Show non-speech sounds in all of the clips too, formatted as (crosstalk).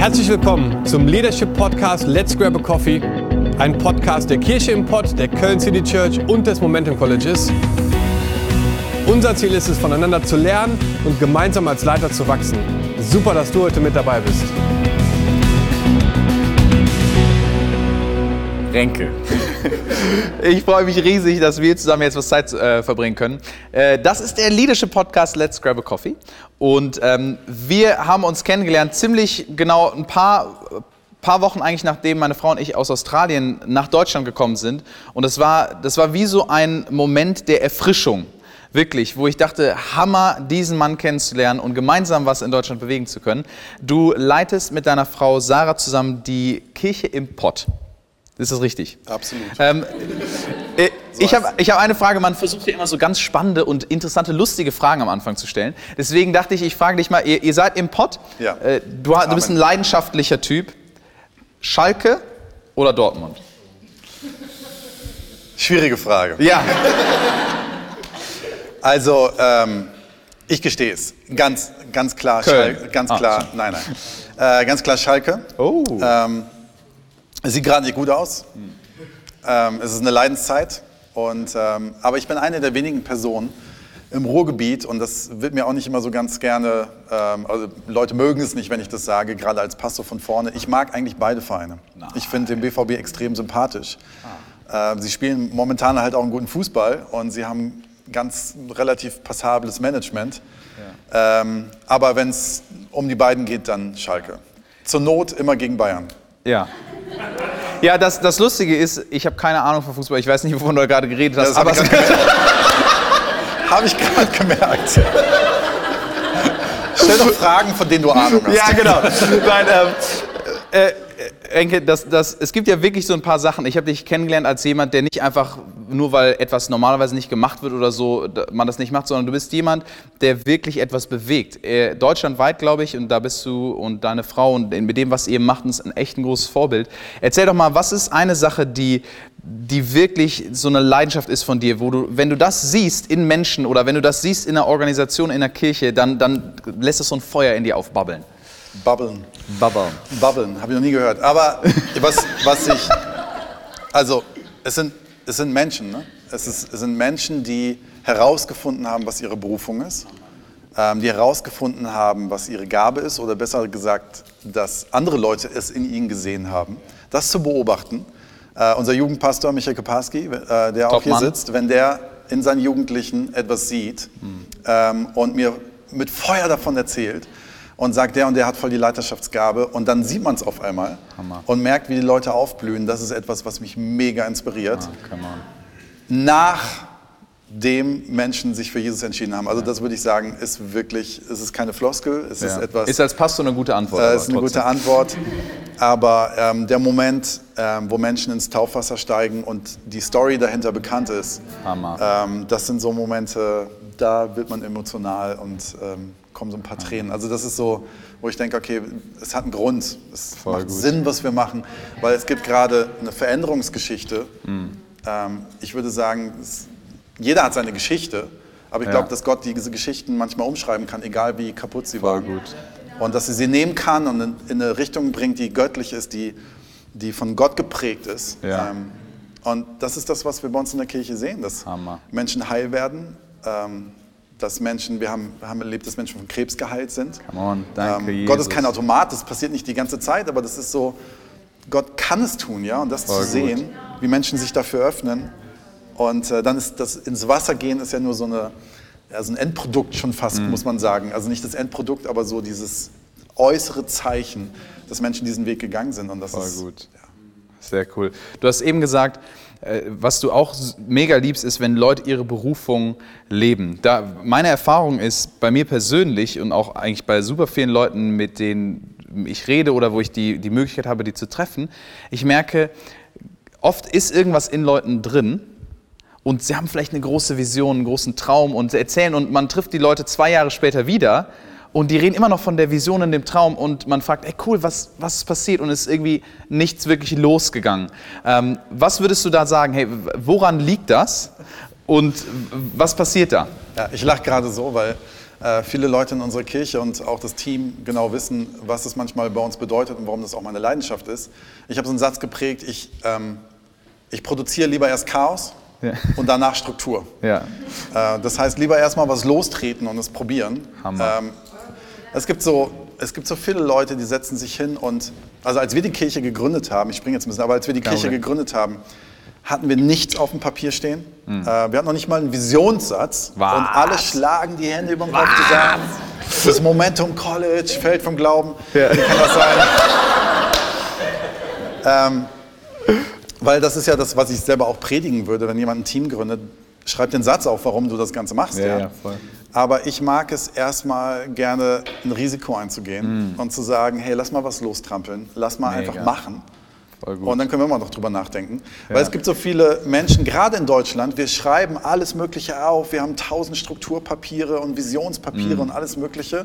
Herzlich willkommen zum Leadership Podcast Let's Grab a Coffee, ein Podcast der Kirche im Pott, der Köln City Church und des Momentum Colleges. Unser Ziel ist es, voneinander zu lernen und gemeinsam als Leiter zu wachsen. Super, dass du heute mit dabei bist. Renke. (laughs) Ich freue mich riesig, dass wir zusammen jetzt was Zeit äh, verbringen können. Äh, das ist der Leadership Podcast Let's Grab a Coffee. Und ähm, wir haben uns kennengelernt ziemlich genau ein paar, paar Wochen eigentlich nachdem meine Frau und ich aus Australien nach Deutschland gekommen sind. Und das war, das war wie so ein Moment der Erfrischung. Wirklich, wo ich dachte, Hammer, diesen Mann kennenzulernen und gemeinsam was in Deutschland bewegen zu können. Du leitest mit deiner Frau Sarah zusammen die Kirche im Pott. Ist das richtig? Absolut. Ähm, äh, ich habe ich hab eine Frage, man versucht ja immer so ganz spannende und interessante, lustige Fragen am Anfang zu stellen. Deswegen dachte ich, ich frage dich mal, ihr, ihr seid im Pott, Ja. äh, du, du bist ein leidenschaftlicher Typ. Schalke oder Dortmund? Schwierige Frage. Ja. Also, ähm, ich gestehe es. Ganz, ganz klar, Köln. Schalke. Ganz Ah, klar, nein, nein. Äh, ganz klar Schalke. Oh. Ähm, es sieht gerade nicht gut aus. Ähm, es ist eine Leidenszeit. Und, ähm, aber ich bin eine der wenigen Personen im Ruhrgebiet und das wird mir auch nicht immer so ganz gerne, ähm, also Leute mögen es nicht, wenn ich das sage, gerade als Pastor von vorne. Ich mag eigentlich beide Vereine. Ich finde den BVB extrem sympathisch. Ähm, sie spielen momentan halt auch einen guten Fußball und sie haben ganz relativ passables Management. Ähm, aber wenn es um die beiden geht, dann Schalke. Zur Not immer gegen Bayern. Ja. Ja, das, das Lustige ist, ich habe keine Ahnung von Fußball, ich weiß nicht, wovon du gerade geredet hast, Das habe aber ich gerade hab ich gerade gemerkt. Stell doch Fragen, von denen du Ahnung hast. Ja, genau. Nein, ähm, äh, Enke, das, das, es gibt ja wirklich so ein paar Sachen. Ich habe dich kennengelernt als jemand, der nicht einfach, nur weil etwas normalerweise nicht gemacht wird oder so, man das nicht macht, sondern du bist jemand, der wirklich etwas bewegt. Äh, deutschlandweit, glaube ich, und da bist du und deine Frau und mit dem, was ihr macht, ist ein echt ein großes Vorbild. Erzähl doch mal, was ist eine Sache, die, die wirklich so eine Leidenschaft ist von dir, wo du, wenn du das siehst in Menschen oder wenn du das siehst in einer Organisation, in einer Kirche, dann, dann lässt es so ein Feuer in dir aufbabbeln. Bubbeln. Babbeln. Bubbeln, habe ich noch nie gehört. Aber was, was ich. Also, es sind, es sind Menschen, ne? Es, ist, es sind Menschen, die herausgefunden haben, was ihre Berufung ist. Ähm, die herausgefunden haben, was ihre Gabe ist. Oder besser gesagt, dass andere Leute es in ihnen gesehen haben. Das zu beobachten. Äh, unser Jugendpastor Michael Koparski, äh, der auch hier Top-Mann. sitzt, wenn der in seinen Jugendlichen etwas sieht ähm, und mir mit Feuer davon erzählt und sagt, der und der hat voll die Leiterschaftsgabe und dann sieht man es auf einmal Hammer. und merkt, wie die Leute aufblühen. Das ist etwas, was mich mega inspiriert. On. Nachdem Menschen sich für Jesus entschieden haben. Also das würde ich sagen, ist wirklich, es ist keine Floskel, es ist Ja. etwas... Ist als Pastor eine gute Antwort. Äh, ist eine trotzdem. gute Antwort. Aber ähm, der Moment, ähm, wo Menschen ins Taufwasser steigen und die Story dahinter bekannt ist, ähm, das sind so Momente, da wird man emotional und ähm, kommen so ein paar Tränen. Also das ist so, wo ich denke, okay, es hat einen Grund. Es Voll macht gut. Sinn, was wir machen, weil es gibt gerade eine Veränderungsgeschichte. Mhm. Ähm, ich würde sagen, es, jeder hat seine Geschichte, aber ich Ja. glaube, dass Gott diese Geschichten manchmal umschreiben kann, egal wie kaputt sie Voll waren. gut. Und dass sie sie nehmen kann und in, in eine Richtung bringt, die göttlich ist, die, die von Gott geprägt ist. Ja. Ähm, und das ist das, was wir bei uns in der Kirche sehen, dass Hammer. Menschen heil werden, ähm, dass Menschen, wir haben, haben erlebt, dass Menschen von Krebs geheilt sind. Come on, danke, ähm, Gott ist kein Automat, das passiert nicht die ganze Zeit, aber das ist so, Gott kann es tun, ja, und das Voll zu sehen, wie Menschen sich dafür öffnen. Und äh, dann ist das ins Wasser gehen ist ja nur so eine, ja, so ein Endprodukt schon fast, Mhm. muss man sagen. Also nicht das Endprodukt, aber so dieses äußere Zeichen, dass Menschen diesen Weg gegangen sind. Und das Voll ist gut. Sehr cool. Du hast eben gesagt, was du auch mega liebst, ist, wenn Leute ihre Berufung leben. Da, meine Erfahrung ist bei mir persönlich und auch eigentlich bei super vielen Leuten, mit denen ich rede oder wo ich die, die Möglichkeit habe, die zu treffen, ich merke, oft ist irgendwas in Leuten drin und sie haben vielleicht eine große Vision, einen großen Traum und erzählen und man trifft die Leute zwei Jahre später wieder und die reden immer noch von der Vision und dem Traum und man fragt, ey cool, was, was ist passiert und es ist irgendwie nichts wirklich losgegangen. Ähm, was würdest du da sagen, hey, woran liegt das und was passiert da? Ja, ich lache gerade so, weil äh, viele Leute in unserer Kirche und auch das Team genau wissen, was es manchmal bei uns bedeutet und warum das auch meine Leidenschaft ist. Ich habe so einen Satz geprägt, ich, ähm, ich produziere lieber erst Chaos Ja. und danach Struktur. Ja. Äh, das heißt, lieber erstmal was lostreten und es probieren. Hammer. Ähm, es, gibt so, es gibt so viele Leute, die setzen sich hin und, also als wir die Kirche gegründet haben, ich springe jetzt ein bisschen, aber als wir die Kein Kirche gegründet haben, hatten wir nichts auf dem Papier stehen. Äh, wir hatten noch nicht mal einen Visionssatz. Was? Und alle schlagen die Hände über den Kopf zusammen. Das Momentum College fällt vom Glauben. Ja. Wie kann das sein? ähm, weil das ist ja das, was ich selber auch predigen würde, wenn jemand ein Team gründet. Schreib den Satz auf, warum du das Ganze machst. Ja, Ja, ja, voll. Aber ich mag es erstmal gerne, ein Risiko einzugehen und zu sagen, hey, lass mal was lostrampeln, lass mal Mega. einfach machen. Voll gut. Und dann können wir immer noch drüber nachdenken. Weil es gibt so viele Menschen, gerade in Deutschland, wir schreiben alles Mögliche auf. Wir haben tausend Strukturpapiere und Visionspapiere Mhm. und alles Mögliche.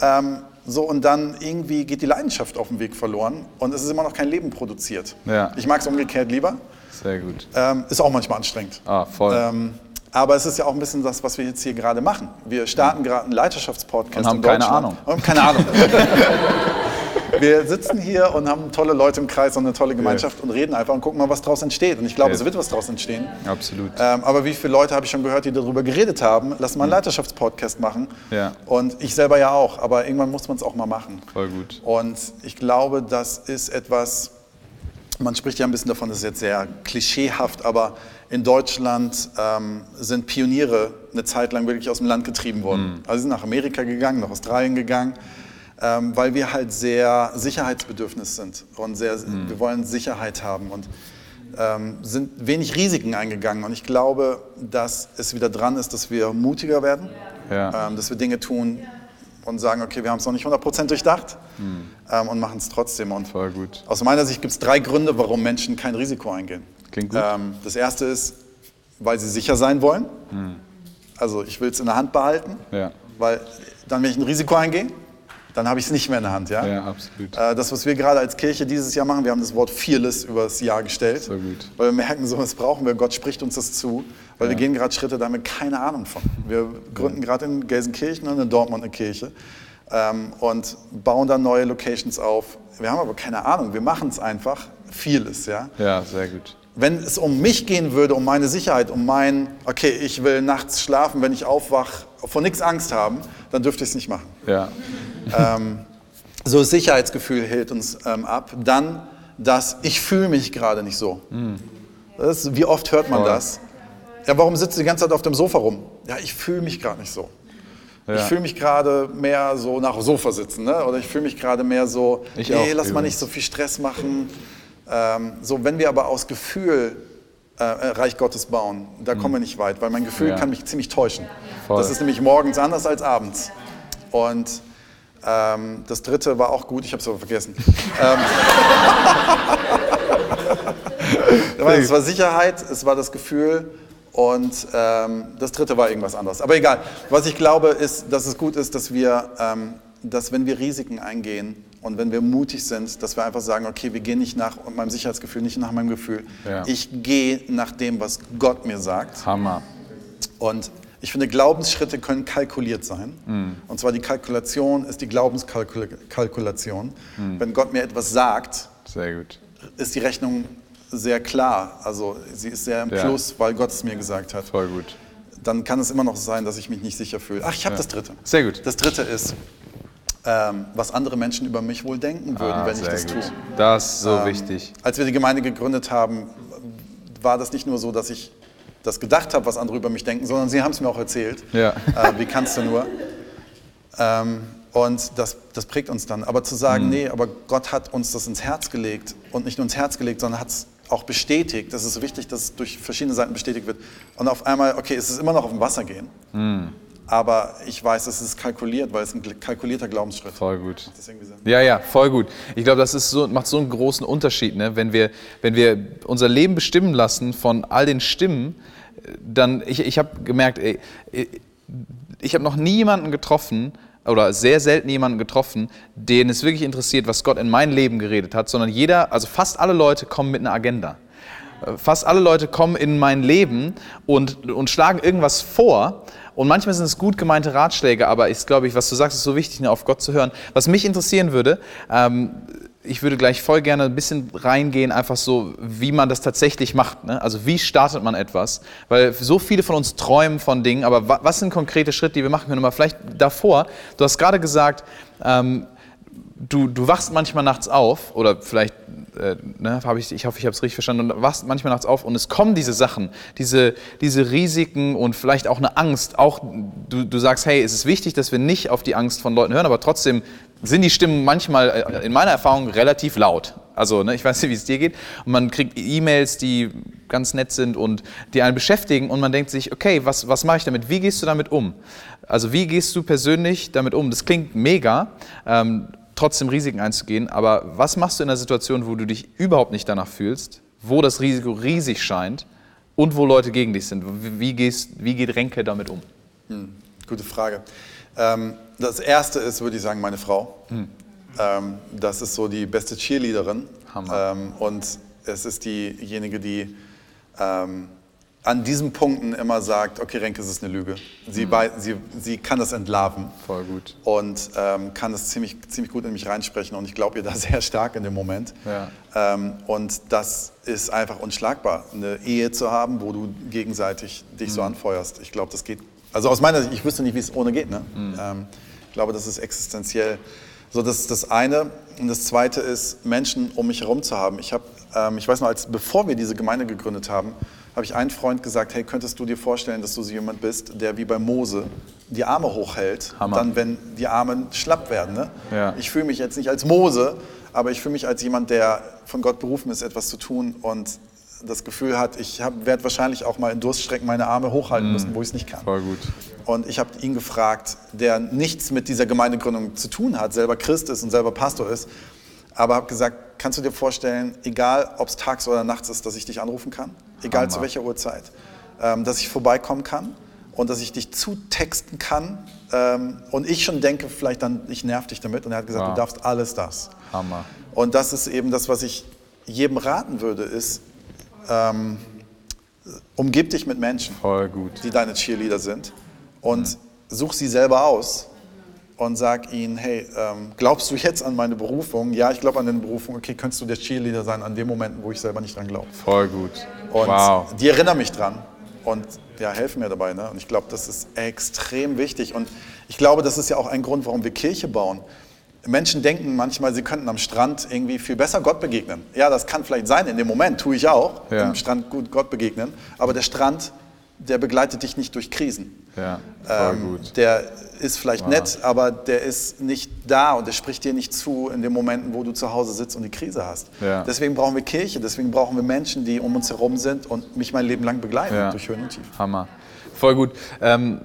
Ähm, so, und dann irgendwie geht die Leidenschaft auf dem Weg verloren und es ist immer noch kein Leben produziert. Ja. Ich mag es umgekehrt lieber. Sehr gut. Ähm, ist auch manchmal anstrengend. Ah, voll. Ähm, aber es ist ja auch ein bisschen das, was wir jetzt hier gerade machen. Wir starten gerade einen Leiterschaftspodcast Und haben in keine. Ahnung. Und haben keine Ahnung. (laughs) wir sitzen hier und haben tolle Leute im Kreis und eine tolle Gemeinschaft und reden einfach und gucken mal, was daraus entsteht. Und ich glaube, Ja. es wird was daraus entstehen. Absolut. Ähm, aber wie viele Leute habe ich schon gehört, die darüber geredet haben, lass mal einen Leiterschaftspodcast machen. Ja. Und ich selber ja auch, aber irgendwann muss man es auch mal machen. Voll gut. Und ich glaube, das ist etwas, man spricht ja ein bisschen davon, das ist jetzt sehr klischeehaft, aber in Deutschland ähm, sind Pioniere eine Zeit lang wirklich aus dem Land getrieben worden. Also sie sind nach Amerika gegangen, nach Australien gegangen, ähm, weil wir halt sehr sicherheitsbedürftig sind und sehr, wir wollen Sicherheit haben und ähm, sind wenig Risiken eingegangen. Und ich glaube, dass es wieder dran ist, dass wir mutiger werden, Ja. ähm, dass wir Dinge tun und sagen, okay, wir haben es noch nicht 100% durchdacht ähm, und machen es trotzdem. Und Voll gut. aus meiner Sicht gibt es drei Gründe, warum Menschen kein Risiko eingehen. Klingt gut. Ähm, das erste ist, weil sie sicher sein wollen. Also ich will es in der Hand behalten, Ja. weil dann, wenn ich ein Risiko eingehe, dann habe ich es nicht mehr in der Hand. Ja? Ja, absolut. Äh, Das, was wir gerade als Kirche dieses Jahr machen, wir haben das Wort fearless über das Jahr gestellt. So gut. Weil wir merken, so was brauchen wir. Gott spricht uns das zu. Weil wir gehen gerade Schritte, da haben wir keine Ahnung von. Wir gründen gerade in Gelsenkirchen und in Dortmund eine Kirche ähm, und bauen dann neue Locations auf. Wir haben aber keine Ahnung. Wir machen es einfach. Fearless, ja. Ja, sehr gut. Wenn es um mich gehen würde, um meine Sicherheit, um mein, okay, ich will nachts schlafen, wenn ich aufwach, vor nichts Angst haben, dann dürfte ich es nicht machen. Ja. Ähm, so das Sicherheitsgefühl hält uns ähm, ab. Dann das, ich fühle mich gerade nicht so. Das ist, wie oft hört man Voll. das? Ja, warum sitzt du die ganze Zeit auf dem Sofa rum? Ja, ich fühle mich gerade nicht so. Ja. Ich fühle mich gerade mehr so nach Sofa sitzen, ne? oder ich fühle mich gerade mehr so, Ich nee, auch, lass mal übrigens. nicht so viel Stress machen. Ähm, so, wenn wir aber aus Gefühl äh, äh, Reich Gottes bauen, da kommen wir nicht weit, weil mein Gefühl. Ja. kann mich ziemlich täuschen. Voll. Das ist nämlich morgens anders als abends. Und ähm, das dritte war auch gut, ich habe es aber vergessen. (laughs) ähm, (laughs) es war Sicherheit, es war das Gefühl und ähm, das dritte war irgendwas anderes. Aber egal. Was ich glaube, ist, dass es gut ist, dass wir, ähm, dass wenn wir Risiken eingehen und wenn wir mutig sind, dass wir einfach sagen, okay, wir gehen nicht nach meinem Sicherheitsgefühl, nicht nach meinem Gefühl. Ja. Ich gehe nach dem, was Gott mir sagt. Hammer. Und ich finde, Glaubensschritte können kalkuliert sein. Und zwar die Kalkulation ist die Glaubenskalkulation. Wenn Gott mir etwas sagt, ist die Rechnung sehr klar. Also sie ist sehr im Ja. Plus, weil Gott es mir gesagt hat. Voll gut. Dann kann es immer noch sein, dass ich mich nicht sicher fühle. Ach, ich habe das dritte. Sehr gut. Das dritte ist, ähm, was andere Menschen über mich wohl denken würden, Ah, wenn ich das gut. tue. Das ist so Ähm, wichtig. Als wir die Gemeinde gegründet haben, war das nicht nur so, dass ich das gedacht habe, was andere über mich denken, sondern sie haben es mir auch erzählt. Ja. Äh, wie kannst du nur? Ähm, und das, das prägt uns dann. Aber zu sagen, Mhm. nee, aber Gott hat uns das ins Herz gelegt und nicht nur ins Herz gelegt, sondern hat es auch bestätigt. Das ist so wichtig, dass es durch verschiedene Seiten bestätigt wird. Und auf einmal, okay, es ist immer noch auf dem Wasser gehen, Mhm. Aber ich weiß, es ist kalkuliert, weil es ein kalkulierter Glaubensschritt. Voll gut. Ja, ja, voll gut. Ich glaube, das ist so, macht so einen großen Unterschied, ne? wenn, wir, wenn wir unser Leben bestimmen lassen von all den Stimmen, dann, ich, ich habe gemerkt, ey, ich habe noch nie jemanden getroffen, oder sehr selten jemanden getroffen, den es wirklich interessiert, was Gott in mein Leben geredet hat, sondern jeder, also fast alle Leute kommen mit einer Agenda. Fast alle Leute kommen in mein Leben und, und schlagen irgendwas vor. Und manchmal sind es gut gemeinte Ratschläge, aber ich glaube, ich, was du sagst, ist so wichtig, auf Gott zu hören. Was mich interessieren würde, ähm, ich würde gleich voll gerne ein bisschen reingehen, einfach so, wie man das tatsächlich macht. Ne? Also wie startet man etwas? Weil so viele von uns träumen von Dingen, aber was sind konkrete Schritte, die wir machen können? Aber vielleicht davor, du hast gerade gesagt, ähm, du, du wachst manchmal nachts auf, oder vielleicht, äh, ne, hab ich, ich hoffe, ich habe es richtig verstanden, und wachst manchmal nachts auf und es kommen diese Sachen, diese, diese Risiken und vielleicht auch eine Angst. Auch du, du sagst, hey, es ist wichtig, dass wir nicht auf die Angst von Leuten hören, aber trotzdem sind die Stimmen manchmal, äh, in meiner Erfahrung, relativ laut. Also, ne, ich weiß nicht, wie es dir geht. Und man kriegt E-Mails, die ganz nett sind und die einen beschäftigen und man denkt sich, okay, was, was mache ich damit? Wie gehst du damit um? Also, wie gehst du persönlich damit um? Das klingt mega. Ähm, trotzdem Risiken einzugehen. Aber was machst du in einer Situation, wo du dich überhaupt nicht danach fühlst, wo das Risiko riesig scheint und wo Leute gegen dich sind? Wie, gehst, wie geht Renke damit um? Hm, gute Frage. Ähm, das erste ist, würde ich sagen, meine Frau. Hm. Ähm, das ist so die beste Cheerleaderin. Hammer. Ähm, und es ist diejenige, die ähm, an diesen Punkten immer sagt, okay, Renke, es ist eine Lüge. Sie, mhm. bei, sie, sie kann das entlarven. Voll gut. Und ähm, kann das ziemlich, ziemlich gut in mich reinsprechen. Und ich glaube ihr da (laughs) sehr stark in dem Moment. Ja. Ähm, und das ist einfach unschlagbar, eine Ehe zu haben, wo du gegenseitig dich mhm. so anfeuerst. Ich glaube, das geht, also aus meiner Sicht, ich wüsste nicht, wie es ohne geht. Ne? Mhm. Ähm, ich glaube, das ist existenziell. So, das ist das eine. Und das zweite ist, Menschen um mich herum zu haben. Ich, hab, ähm, ich weiß noch, als, bevor wir diese Gemeinde gegründet haben, habe ich einen Freund gesagt, hey, könntest du dir vorstellen, dass du so jemand bist, der wie bei Mose die Arme hochhält, Hammer. dann wenn die Arme schlapp werden. Ne? Ja. Ich fühle mich jetzt nicht als Mose, aber ich fühle mich als jemand, der von Gott berufen ist, etwas zu tun und das Gefühl hat, ich werde wahrscheinlich auch mal in Durststrecken meine Arme hochhalten mm. müssen, wo ich es nicht kann. Voll gut. Und ich habe ihn gefragt, der nichts mit dieser Gemeindegründung zu tun hat, selber Christ ist und selber Pastor ist, aber habe gesagt, kannst du dir vorstellen, egal ob es tags oder nachts ist, dass ich dich anrufen kann? Egal Hammer. zu welcher Uhrzeit. Ähm, dass ich vorbeikommen kann und dass ich dich zutexten kann ähm, und ich schon denke, vielleicht dann, ich nerv dich damit. Und er hat gesagt, wow. du darfst alles das. Hammer. Und das ist eben das, was ich jedem raten würde, ist, ähm, umgib dich mit Menschen, die deine Cheerleader sind und mhm. such sie selber aus und sag ihnen, hey, ähm, glaubst du jetzt an meine Berufung? Ja, ich glaube an deine Berufung. Okay, könntest du der Cheerleader sein an den Momenten, wo ich selber nicht dran glaube? Voll gut. Und wow. die erinnern mich dran und ja, helfen mir dabei. Ne? Und ich glaube, das ist extrem wichtig. Und ich glaube, das ist ja auch ein Grund, warum wir Kirche bauen. Menschen denken manchmal, sie könnten am Strand irgendwie viel besser Gott begegnen. Ja, das kann vielleicht sein, in dem Moment tue ich auch, ja. am Strand gut Gott begegnen. Aber der Strand, der begleitet dich nicht durch Krisen. Ja, ähm, gut. Der ist vielleicht wow. nett, aber der ist nicht da und der spricht dir nicht zu in den Momenten, wo du zu Hause sitzt und die Krise hast. Ja. Deswegen brauchen wir Kirche, deswegen brauchen wir Menschen, die um uns herum sind und mich mein Leben lang begleiten ja. durch Höhen und Tiefen. Hammer. Voll gut. Ähm,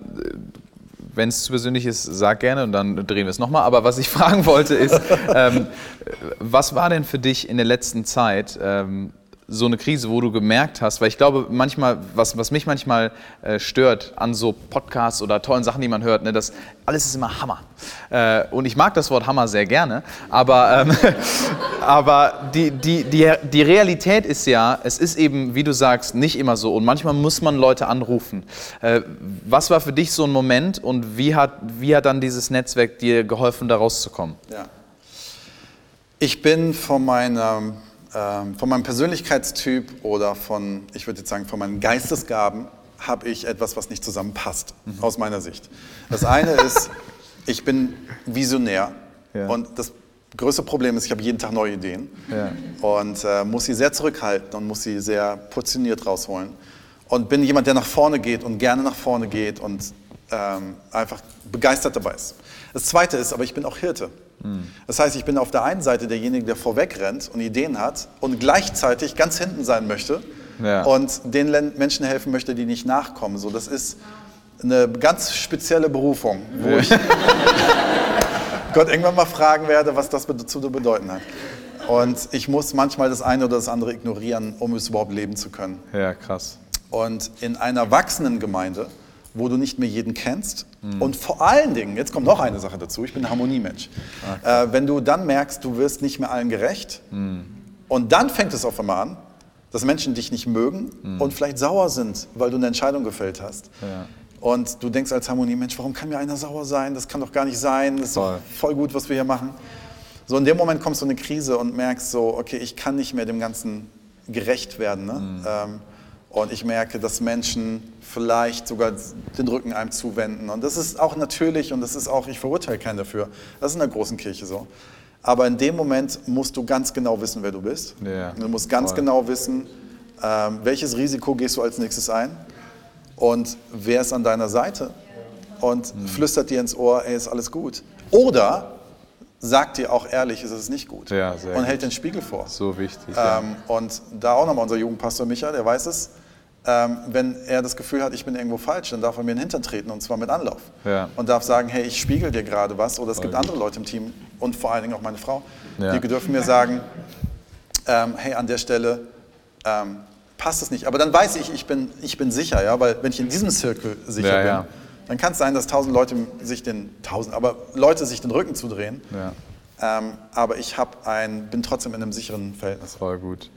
wenn es zu persönlich ist, sag gerne und dann drehen wir es nochmal. Aber was ich (laughs) fragen wollte ist, ähm, was war denn für dich in der letzten Zeit ähm, so eine Krise, wo du gemerkt hast, weil ich glaube, manchmal, was, was mich manchmal äh, stört an so Podcasts oder tollen Sachen, die man hört, ne, das alles ist immer Hammer. Äh, und ich mag das Wort Hammer sehr gerne, aber, ähm, (laughs) aber die, die, die, die Realität ist ja, es ist eben, wie du sagst, nicht immer so und manchmal muss man Leute anrufen. Äh, was war für dich so ein Moment und wie hat, wie hat dann dieses Netzwerk dir geholfen, da rauszukommen? Ja. Ich bin von meiner ähm, von meinem Persönlichkeitstyp oder von, ich würde jetzt sagen, von meinen Geistesgaben habe ich etwas, was nicht zusammenpasst, mhm. aus meiner Sicht. Das eine ist, ich bin visionär ja. und das größte Problem ist, ich habe jeden Tag neue Ideen ja. und äh, muss sie sehr zurückhalten und muss sie sehr portioniert rausholen. Und bin jemand, der nach vorne geht und gerne nach vorne geht und ähm, einfach begeistert dabei ist. Das Zweite ist, aber ich bin auch Hirte. Das heißt, ich bin auf der einen Seite derjenige, der vorweg rennt und Ideen hat und gleichzeitig ganz hinten sein möchte ja. und den Menschen helfen möchte, die nicht nachkommen. So, das ist eine ganz spezielle Berufung, wo ja. ich (laughs) Gott irgendwann mal fragen werde, was das zu bedeuten hat. Und ich muss manchmal das eine oder das andere ignorieren, um es überhaupt leben zu können. Ja, krass. Und in einer wachsenden Gemeinde wo du nicht mehr jeden kennst. Mhm. Und vor allen Dingen, jetzt kommt noch eine Sache dazu, ich bin ein Harmoniemensch. Okay. Äh, wenn du dann merkst, du wirst nicht mehr allen gerecht mhm. und dann fängt es auf einmal an, dass Menschen dich nicht mögen und vielleicht sauer sind, weil du eine Entscheidung gefällt hast. Ja. Und du denkst als Harmonie, Mensch, warum kann mir einer sauer sein? Das kann doch gar nicht sein. Das ist Voll. voll gut, was wir hier machen. So in dem Moment kommst du in eine Krise und merkst so, okay, ich kann nicht mehr dem Ganzen gerecht werden. Ne? Ähm, und ich merke, dass Menschen vielleicht sogar den Rücken einem zuwenden. Und das ist auch natürlich und das ist auch, ich verurteile keinen dafür. Das ist in der großen Kirche so. Aber in dem Moment musst du ganz genau wissen, wer du bist. Ja, Du musst ganz voll. genau wissen, ähm, welches Risiko gehst du als nächstes ein und wer ist an deiner Seite und Mhm. flüstert dir ins Ohr, ey, ist alles gut. Oder sagt dir auch ehrlich, ist es nicht gut. Ja, sehr und gut. hält den Spiegel vor. So wichtig. ja. Ähm, und da auch nochmal unser Jugendpastor Micha, der weiß es, ähm, wenn er das Gefühl hat, ich bin irgendwo falsch, dann darf er mir in den Hintern treten und zwar mit Anlauf. Ja. Und darf sagen, hey, ich spiegel dir gerade was oder es gibt andere Leute im Team und vor allen Dingen auch meine Frau, Ja. die dürfen mir sagen, ähm, hey, an der Stelle ähm, passt es nicht. Aber dann weiß ich, ich bin, ich bin sicher, ja, weil wenn ich in diesem Zirkel sicher Ja, bin, dann kann es sein, dass tausend Leute sich den, tausend, aber Leute sich den Rücken zudrehen. Ähm, aber ich ein, bin trotzdem in einem sicheren Verhältnis. Voll gut.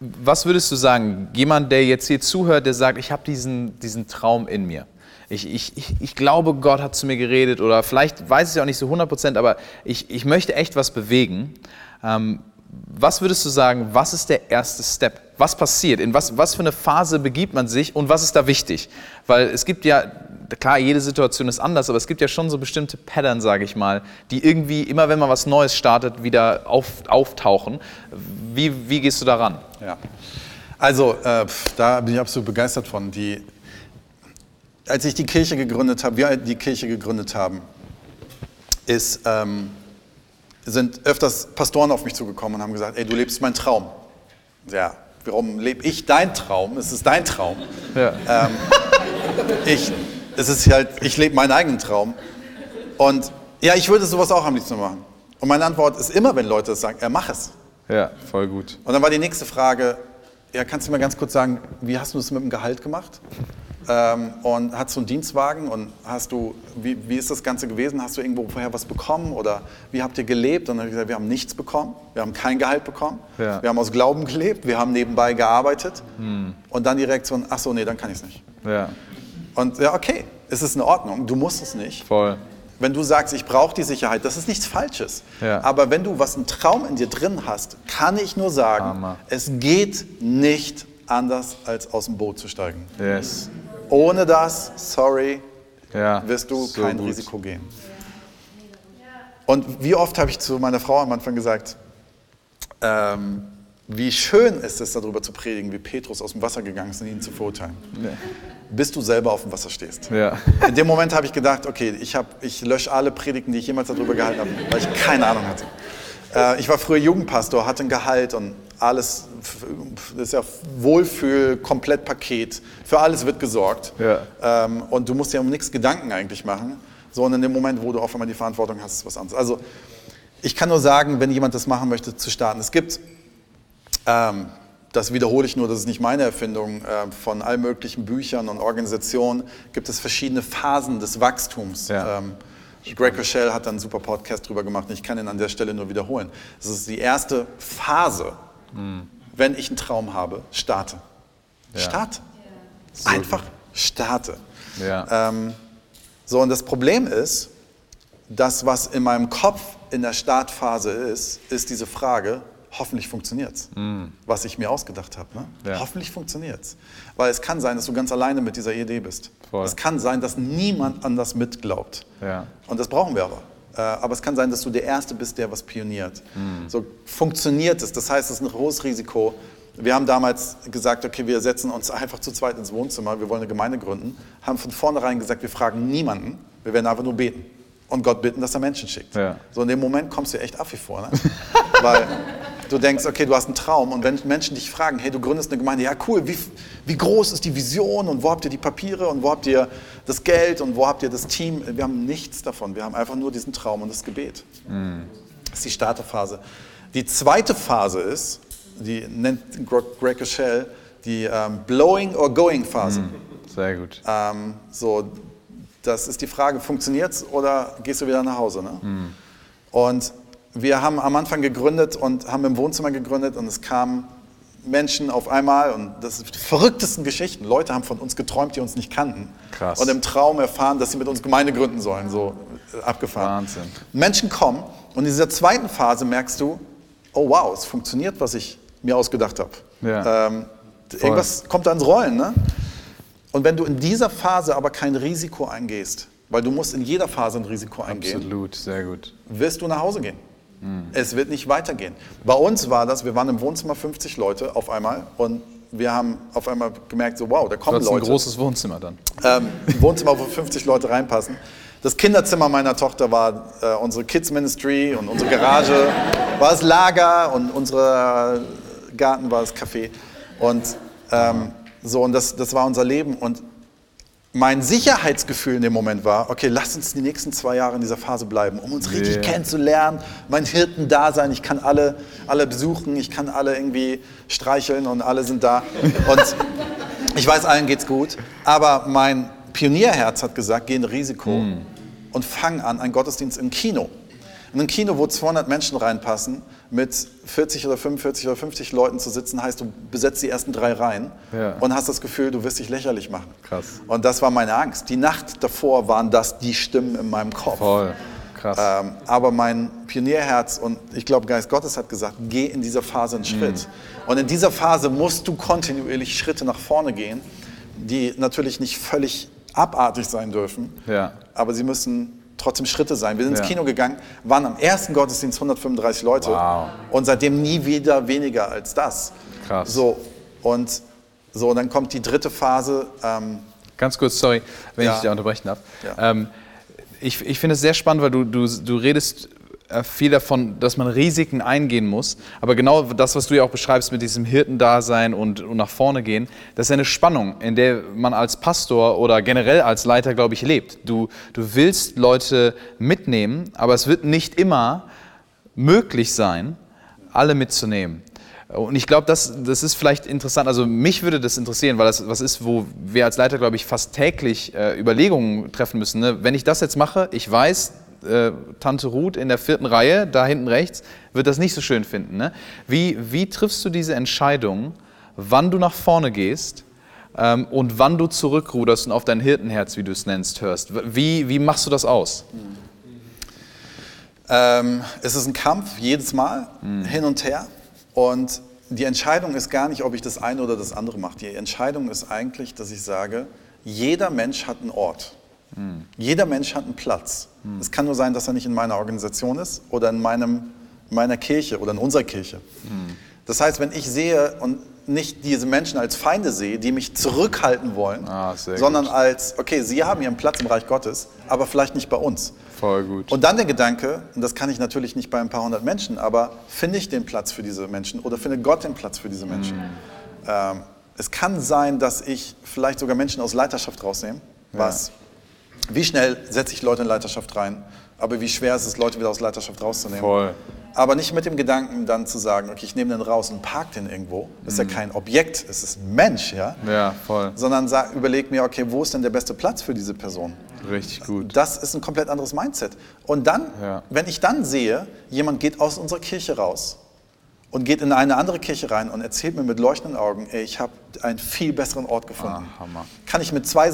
Was würdest du sagen, jemand, der jetzt hier zuhört, der sagt, ich habe diesen, diesen Traum in mir. Ich, ich, ich, ich glaube, Gott hat zu mir geredet oder vielleicht weiß ich es auch nicht so 100 Prozent, aber ich, ich möchte echt was bewegen. Ähm, was würdest du sagen, was ist der erste Step? Was passiert? In was, was für eine Phase begibt man sich und was ist da wichtig? Weil es gibt ja, klar, jede Situation ist anders, aber es gibt ja schon so bestimmte Pattern, sage ich mal, die irgendwie immer, wenn man was Neues startet, wieder auf, auftauchen. Wie, wie gehst du daran? Ja. Also, äh, da bin ich absolut begeistert von. Die, als ich die Kirche gegründet habe, wir die Kirche gegründet haben, ist, ähm, sind öfters Pastoren auf mich zugekommen und haben gesagt, ey, du lebst meinen Traum. Ja, warum lebe ich deinen Traum? Es ist dein Traum. Ja. Ich, es ist halt, ich lebe meinen eigenen Traum. Und ja, ich würde sowas auch am liebsten machen. Und meine Antwort ist immer, wenn Leute das sagen, ja, mach es. ja, voll gut. Und dann war die nächste Frage, ja, kannst du mir ganz kurz sagen, wie hast du das mit dem Gehalt gemacht? Ähm, und hast du einen Dienstwagen und hast du, wie, wie ist das Ganze gewesen? Hast du irgendwo vorher was bekommen oder wie habt ihr gelebt? Und dann habe ich gesagt, wir haben nichts bekommen, wir haben kein Gehalt bekommen, Ja. wir haben aus Glauben gelebt, wir haben nebenbei gearbeitet und dann die Reaktion, ach so, nee, dann kann ich es nicht. Ja, Und ja, okay, es ist in Ordnung, du musst es nicht. voll. Wenn du sagst, ich brauche die Sicherheit, das ist nichts Falsches. Ja. Aber wenn du was einen Traum in dir drin hast, kann ich nur sagen, Hammer. es geht nicht anders, als aus dem Boot zu steigen. Yes. Ohne das, sorry, Ja, wirst du so kein gut. Risiko gehen. Und wie oft habe ich zu meiner Frau am Anfang gesagt, ähm, wie schön ist es, darüber zu predigen, wie Petrus aus dem Wasser gegangen ist und ihn zu verurteilen. Bis du selber auf dem Wasser stehst. Ja. In dem Moment habe ich gedacht, okay, ich, hab, ich lösche alle Predigten, die ich jemals darüber gehalten habe, weil ich keine Ahnung hatte. Äh, ich war früher Jugendpastor, hatte ein Gehalt und alles, das ist ja Wohlfühl, Komplettpaket, für alles wird gesorgt. Ja. Ähm, und du musst dir um nichts Gedanken eigentlich machen, sondern in dem Moment, wo du auf einmal die Verantwortung hast, ist was anderes. Also ich kann nur sagen, wenn jemand das machen möchte, zu starten. Es gibt ähm, das wiederhole ich nur, das ist nicht meine Erfindung, äh, von all möglichen Büchern und Organisationen gibt es verschiedene Phasen des Wachstums. Ja. Ähm, Greg Rochelle hat einen super Podcast drüber gemacht und ich kann ihn an der Stelle nur wiederholen. Das ist die erste Phase, wenn ich einen Traum habe, starte. Starte. Einfach starte. Ja. Ähm, so, und das Problem ist, das, was in meinem Kopf in der Startphase ist, ist diese Frage, hoffentlich funktioniert es, was ich mir ausgedacht habe. Ne? Mm. Ja. Hoffentlich funktioniert es. Weil es kann sein, dass du ganz alleine mit dieser Idee bist. Voll. Es kann sein, dass niemand anders mitglaubt. Ja. Und das brauchen wir aber. Äh, Aber es kann sein, dass du der Erste bist, der was pioniert. Mm. So funktioniert es. Das heißt, es ist ein hohes Risiko. Wir haben damals gesagt, okay, wir setzen uns einfach zu zweit ins Wohnzimmer, wir wollen eine Gemeinde gründen, haben von vornherein gesagt, wir fragen niemanden, wir werden einfach nur beten und Gott bitten, dass er Menschen schickt. Ja. So in dem Moment kommst du echt Affi vor, ne? (laughs) weil du denkst, okay, du hast einen Traum und wenn Menschen dich fragen, hey, du gründest eine Gemeinde, ja cool, wie, wie groß ist die Vision und wo habt ihr die Papiere und wo habt ihr das Geld und wo habt ihr das Team? Wir haben nichts davon, wir haben einfach nur diesen Traum und das Gebet. Das ist die Starterphase. Die zweite Phase ist, die nennt Greg Rochelle die ähm, Blowing or Going Phase. Sehr gut. Ähm, so, das ist die Frage, funktioniert es oder gehst du wieder nach Hause? Ne? Und wir haben am Anfang gegründet und haben im Wohnzimmer gegründet und es kamen Menschen auf einmal und das sind die verrücktesten Geschichten. Leute haben von uns geträumt, die uns nicht kannten. Krass. Und im Traum erfahren, dass sie mit uns Gemeinde gründen sollen. So äh, abgefahren. Wahnsinn. Menschen kommen und in dieser zweiten Phase merkst du, oh wow, es funktioniert, was ich mir ausgedacht habe. Ja. Ähm, irgendwas kommt da ins Rollen. Ne? Und wenn du in dieser Phase aber kein Risiko eingehst, weil du musst in jeder Phase ein Risiko eingehen, Absolut, sehr gut. wirst du nach Hause gehen. Es wird nicht weitergehen. Bei uns war das, wir waren im Wohnzimmer 50 Leute auf einmal und wir haben auf einmal gemerkt, so wow, da kommen hast ein Leute. großes Wohnzimmer dann. Ähm, ein Wohnzimmer, wo 50 Leute reinpassen. Das Kinderzimmer meiner Tochter war äh, unsere Kids Ministry und unsere Garage (laughs) war das Lager und unser Garten war das Café. Und ähm, so, und das, das war unser Leben. Und mein Sicherheitsgefühl in dem Moment war, okay, lass uns die nächsten zwei Jahre in dieser Phase bleiben, um uns richtig Yeah. kennenzulernen, mein Hirten-Dasein, ich kann alle, alle besuchen, ich kann alle irgendwie streicheln und alle sind da. Und ich weiß, allen geht's gut, aber mein Pionierherz hat gesagt, geh in Risiko und fang an, einen Gottesdienst im Kino. In einem Kino, wo 200 Menschen reinpassen, mit 40 oder 45 oder 50 Leuten zu sitzen, heißt, du besetzt die ersten drei Reihen Ja. und hast das Gefühl, du wirst dich lächerlich machen. Krass. Und das war meine Angst. Die Nacht davor waren das die Stimmen in meinem Kopf. Voll. Krass. Ähm, aber mein Pionierherz und ich glaube, Geist Gottes hat gesagt, geh in dieser Phase einen Schritt. Und in dieser Phase musst du kontinuierlich Schritte nach vorne gehen, die natürlich nicht völlig abartig sein dürfen, Ja. aber sie müssen trotzdem Schritte sein. Wir sind Ja. ins Kino gegangen, waren am ersten Gottesdienst 135 Leute Wow. und seitdem nie wieder weniger als das. Krass. So, und, so, und dann kommt die dritte Phase. Ähm, Ganz kurz, sorry, wenn Ja. ich dich unterbrechen darf. Ja. Ähm, ich ich finde es sehr spannend, weil du, du, du redest viel davon, dass man Risiken eingehen muss. Aber genau das, was du ja auch beschreibst mit diesem Hirtendasein und, und nach vorne gehen, das ist eine Spannung, in der man als Pastor oder generell als Leiter, glaube ich, lebt. Du, du willst Leute mitnehmen, aber es wird nicht immer möglich sein, alle mitzunehmen. Und ich glaube, das, das ist vielleicht interessant. Also mich würde das interessieren, weil das was ist, wo wir als Leiter, glaube ich, fast täglich äh, Überlegungen treffen müssen. Ne? Wenn ich das jetzt mache, ich weiß, äh, Tante Ruth in der vierten Reihe, da hinten rechts, wird das nicht so schön finden. Ne? Wie, wie triffst du diese Entscheidung, wann du nach vorne gehst ähm, und wann du zurückruderst und auf dein Hirtenherz, wie du es nennst, hörst? Wie, wie machst du das aus? Ähm, es ist ein Kampf jedes Mal, hin und her. Und die Entscheidung ist gar nicht, ob ich das eine oder das andere mache. Die Entscheidung ist eigentlich, dass ich sage, jeder Mensch hat einen Ort. Jeder Mensch hat einen Platz. Es kann nur sein, dass er nicht in meiner Organisation ist oder in meinem, meiner Kirche oder in unserer Kirche. Das heißt, wenn ich sehe und nicht diese Menschen als Feinde sehe, die mich zurückhalten wollen, Ah, sondern gut. als, okay, sie haben ihren Platz im Reich Gottes, aber vielleicht nicht bei uns. Voll gut. Und dann der Gedanke, und das kann ich natürlich nicht bei ein paar hundert Menschen, aber finde ich den Platz für diese Menschen oder findet Gott den Platz für diese Menschen? Ähm, es kann sein, dass ich vielleicht sogar Menschen aus Leiterschaft rausnehme. Was? Wie schnell setze ich Leute in Leiterschaft rein? Aber wie schwer ist es, Leute wieder aus Leiterschaft rauszunehmen? Voll. Aber nicht mit dem Gedanken dann zu sagen, okay, ich nehme den raus und park den irgendwo. Das ist ja kein Objekt, es ist ein Mensch, ja? Ja, voll. Sondern sag, überleg mir, okay, wo ist denn der beste Platz für diese Person? Richtig gut. Das ist ein komplett anderes Mindset. Und dann, Ja. wenn ich dann sehe, jemand geht aus unserer Kirche raus und geht in eine andere Kirche rein und erzählt mir mit leuchtenden Augen, ey, ich habe einen viel besseren Ort gefunden. Ah, Hammer. Kann ich mit zwei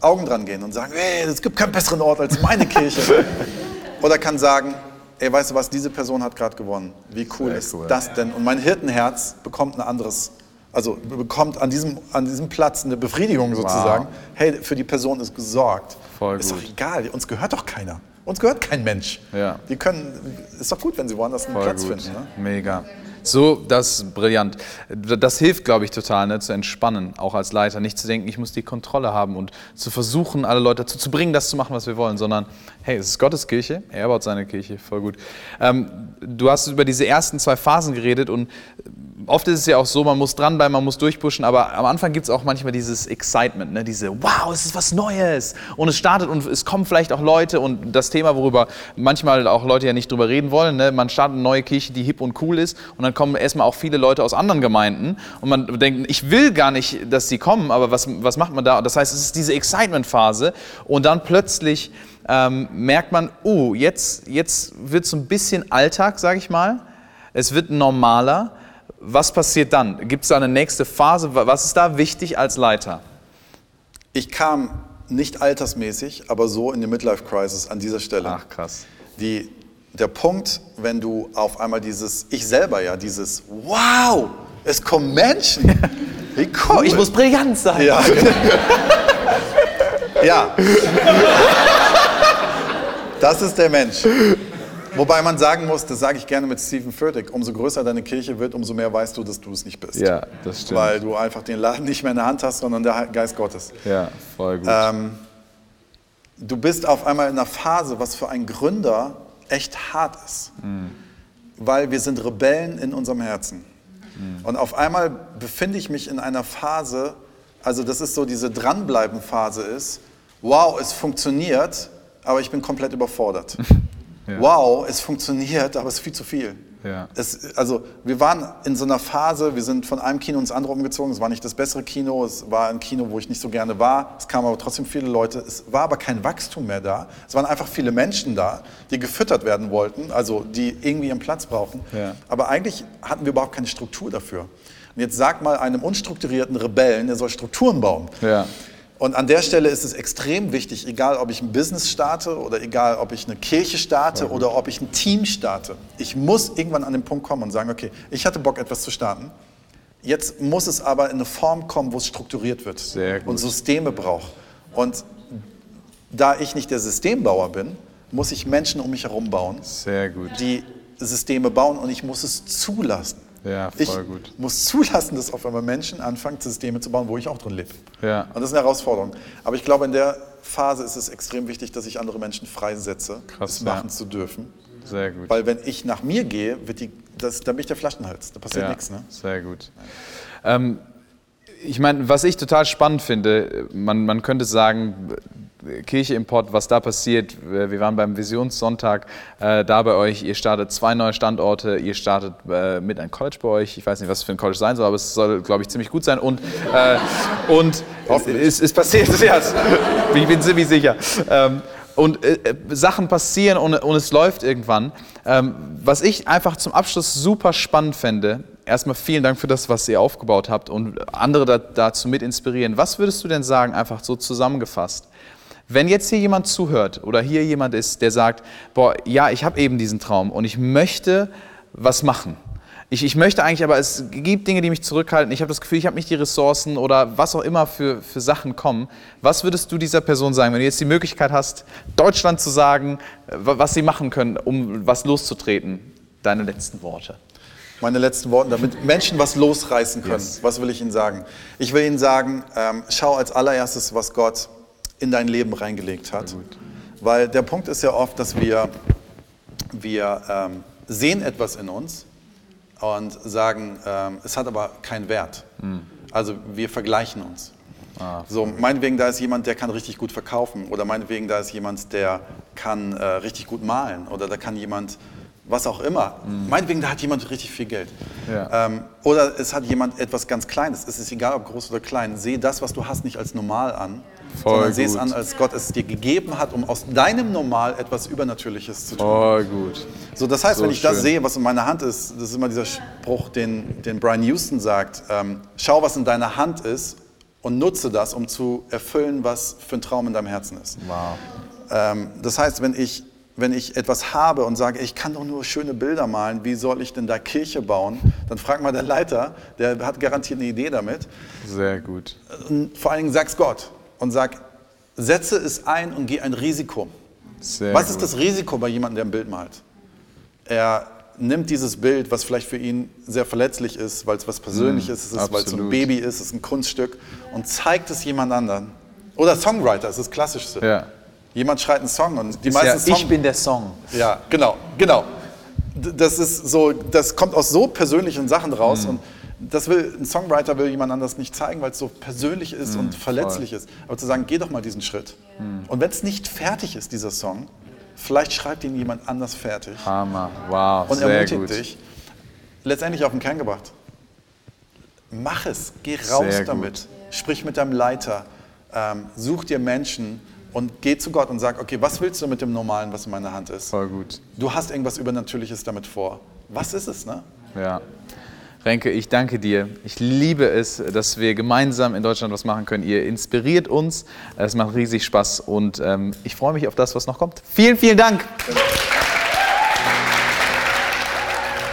Augen dran gehen und sagen, ey, es gibt keinen besseren Ort als meine Kirche. (laughs) Oder kann sagen, ey, weißt du was, diese Person hat gerade gewonnen. Wie cool Sehr ist cool. das denn? Und mein Hirtenherz bekommt ein anderes, also bekommt an diesem, an diesem Platz eine Befriedigung sozusagen. Hey, für die Person ist gesorgt. Voll ist gut. doch egal, uns gehört doch keiner. Uns gehört kein Mensch. Ja. Die können, ist doch gut, wenn sie woanders einen Voll Platz gut. finden. Ne? Mega. So, das ist brillant. Das hilft, glaube ich, total, ne, zu entspannen, auch als Leiter. Nicht zu denken, ich muss die Kontrolle haben und zu versuchen, alle Leute dazu zu bringen, das zu machen, was wir wollen, sondern, hey, es ist Gottes Kirche, er baut seine Kirche, voll gut. Ähm, du hast über diese ersten zwei Phasen geredet und oft ist es ja auch so, man muss dranbleiben, man muss durchpushen, aber am Anfang gibt es auch manchmal dieses Excitement, ne? diese, wow, es ist was Neues und es startet und es kommen vielleicht auch Leute und das Thema, worüber manchmal auch Leute ja nicht drüber reden wollen, ne? man startet eine neue Kirche, die hip und cool ist und dann kommen erstmal auch viele Leute aus anderen Gemeinden und man denkt, ich will gar nicht, dass sie kommen, aber was, was macht man da? Das heißt, es ist diese Excitement-Phase und dann plötzlich ähm, merkt man, oh, jetzt, jetzt wird es ein bisschen Alltag, sage ich mal, es wird normaler, was passiert dann? Gibt es da eine nächste Phase? Was ist da wichtig als Leiter? Ich kam nicht altersmäßig, aber so in die Midlife Crisis an dieser Stelle. Ach, krass. Die, der Punkt, wenn du auf einmal dieses, ich selber ja, dieses, wow, es kommen Menschen. Wie (laughs) cool. Ich muss brillant sein. Ja, (laughs) ja. Das ist der Mensch. Wobei man sagen muss, das sage ich gerne mit Stephen Furtick, umso größer deine Kirche wird, umso mehr weißt du, dass du es nicht bist. Ja, das stimmt. Weil du einfach den Laden nicht mehr in der Hand hast, sondern der Geist Gottes. Ja, voll gut. Ähm, du bist auf einmal in einer Phase, was für einen Gründer echt hart ist. Mhm. Weil wir sind Rebellen in unserem Herzen. Mhm. Und auf einmal befinde ich mich in einer Phase, also das ist so diese Dranbleiben-Phase ist, wow, es funktioniert, aber ich bin komplett überfordert. (laughs) Ja. Wow, es funktioniert, aber es ist viel zu viel. Ja. Es, also wir waren in so einer Phase, wir sind von einem Kino ins andere umgezogen. Es war nicht das bessere Kino, es war ein Kino, wo ich nicht so gerne war. Es kamen aber trotzdem viele Leute. Es war aber kein Wachstum mehr da. Es waren einfach viele Menschen da, die gefüttert werden wollten, also die irgendwie ihren Platz brauchen. Ja. Aber eigentlich hatten wir überhaupt keine Struktur dafür. Und jetzt sag mal einem unstrukturierten Rebellen, der soll Strukturen bauen. Ja. Und an der Stelle ist es extrem wichtig, egal ob ich ein Business starte oder egal ob ich eine Kirche starte oder ob ich ein Team starte. Ich muss irgendwann an den Punkt kommen und sagen, okay, ich hatte Bock, etwas zu starten. Jetzt muss es aber in eine Form kommen, wo es strukturiert wird und Systeme braucht. Und da ich nicht der Systembauer bin, muss ich Menschen um mich herum bauen, Sehr gut. die Systeme bauen und ich muss es zulassen. Ja, Ich voll gut. muss zulassen, dass auf einmal Menschen anfangen, Systeme zu bauen, wo ich auch drin lebe. Ja. Und das ist eine Herausforderung. Aber ich glaube, in der Phase ist es extrem wichtig, dass ich andere Menschen freisetze, Krass, ja. machen zu dürfen. Sehr gut. Weil wenn ich nach mir gehe, wird die, das, dann bin ich der Flaschenhals. Da passiert ja, nichts. Ne? Sehr gut. Ähm, ich meine, was ich total spannend finde, man, man könnte sagen, Kirche im Pott, was da passiert. Wir waren beim Visionssonntag äh, da bei euch. Ihr startet zwei neue Standorte. Ihr startet äh, mit einem College bei euch. Ich weiß nicht, was für ein College sein soll, aber es soll, glaube ich, ziemlich gut sein. Und, äh, und (laughs) es, es passiert, (laughs) ja, ich bin ziemlich sicher. Ähm, und äh, äh, Sachen passieren und, und es läuft irgendwann. Ähm, was ich einfach zum Abschluss super spannend fände, erstmal vielen Dank für das, was ihr aufgebaut habt und andere da, dazu mit inspirieren. Was würdest du denn sagen, einfach so zusammengefasst? Wenn jetzt hier jemand zuhört oder hier jemand ist, der sagt, boah, ja, ich habe eben diesen Traum und ich möchte was machen. Ich, ich möchte eigentlich, aber es gibt Dinge, die mich zurückhalten. Ich habe das Gefühl, ich habe nicht die Ressourcen oder was auch immer für, für Sachen kommen. Was würdest du dieser Person sagen, wenn du jetzt die Möglichkeit hast, Deutschland zu sagen, äh, was sie machen können, um was loszutreten? Deine letzten Worte. Meine letzten Worte, damit Menschen was losreißen können. Yes. Was will ich Ihnen sagen? Ich will Ihnen sagen, ähm, schau als allererstes, was Gott in dein Leben reingelegt hat. Weil der Punkt ist ja oft, dass wir, wir ähm, sehen etwas in uns und sagen, ähm, es hat aber keinen Wert. Also wir vergleichen uns. so, meinetwegen, da ist jemand, der kann richtig gut verkaufen oder meinetwegen, da ist jemand, der kann äh, richtig gut malen oder da kann jemand was auch immer. Meinetwegen, da hat jemand richtig viel Geld. Ja. Ähm, oder es hat jemand etwas ganz Kleines. Es ist egal, ob groß oder klein. Sehe das, was du hast, nicht als normal an, Voll sondern es an, als Gott es dir gegeben hat, um aus deinem Normal etwas Übernatürliches zu tun. Oh, gut. So, das heißt, So wenn ich das schön. sehe, was in meiner Hand ist, das ist immer dieser Spruch, den, den Brian Houston sagt, ähm, schau, was in deiner Hand ist und nutze das, um zu erfüllen, was für ein Traum in deinem Herzen ist. Wow. Ähm, das heißt, wenn ich, wenn ich etwas habe und sage, ich kann doch nur schöne Bilder malen, wie soll ich denn da Kirche bauen? Dann frag mal der Leiter, der hat garantiert eine Idee damit. Sehr gut. Und vor allen Dingen sag's Gott und sag, setze es ein und geh ein Risiko. Sehr Was gut. ist das Risiko bei jemandem, der ein Bild malt? Er nimmt dieses Bild, was vielleicht für ihn sehr verletzlich ist, weil es was Persönliches ist, weil es so ein. Baby ist, es ist ein Kunststück und zeigt es jemand anderen. Oder Songwriter, das ist das Klassischste. Ja. Jemand schreibt einen Song und die Ist meisten ja, Song ich bin der Song. ja, genau, genau. Das ist so, das kommt aus so persönlichen Sachen raus Mhm. und das will ein Songwriter will jemand anders nicht zeigen, weil es so persönlich ist Mhm, und verletzlich ist. Aber zu sagen, geh doch mal diesen Schritt. Und wenn es nicht fertig ist, dieser Song, vielleicht schreibt ihn jemand anders fertig Hammer. Wow. und Sehr ermutigt gut. dich. Letztendlich auf den Kern gebracht. Mach es, geh raus Sehr gut. damit. Sprich mit deinem Leiter, ähm, such dir Menschen und geh zu Gott und sag, okay, was willst du mit dem Normalen, was in meiner Hand ist? Voll gut. Du hast irgendwas Übernatürliches damit vor. Was ist es, ne? Ja. Renke, ich danke dir. Ich liebe es, dass wir gemeinsam in Deutschland was machen können. Ihr inspiriert uns. Es macht riesig Spaß und ähm, ich freue mich auf das, was noch kommt. Vielen, vielen Dank.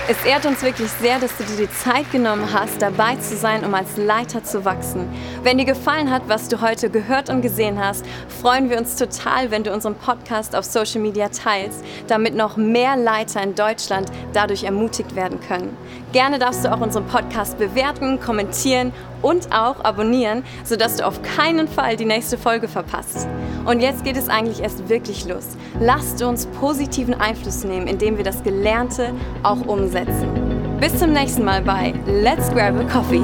Es ehrt uns wirklich sehr, dass du dir die Zeit genommen hast, dabei zu sein, um als Leiter zu wachsen. Wenn dir gefallen hat, was du heute gehört und gesehen hast, freuen wir uns total, wenn du unseren Podcast auf Social Media teilst, damit noch mehr Leiter in Deutschland dadurch ermutigt werden können. Gerne darfst du auch unseren Podcast bewerten, kommentieren und auch abonnieren, sodass du auf keinen Fall die nächste Folge verpasst. Und jetzt geht es eigentlich erst wirklich los. Lasst uns positiven Einfluss nehmen, indem wir das Gelernte auch umsetzen. Bis zum nächsten Mal bei Let's Grab a Coffee.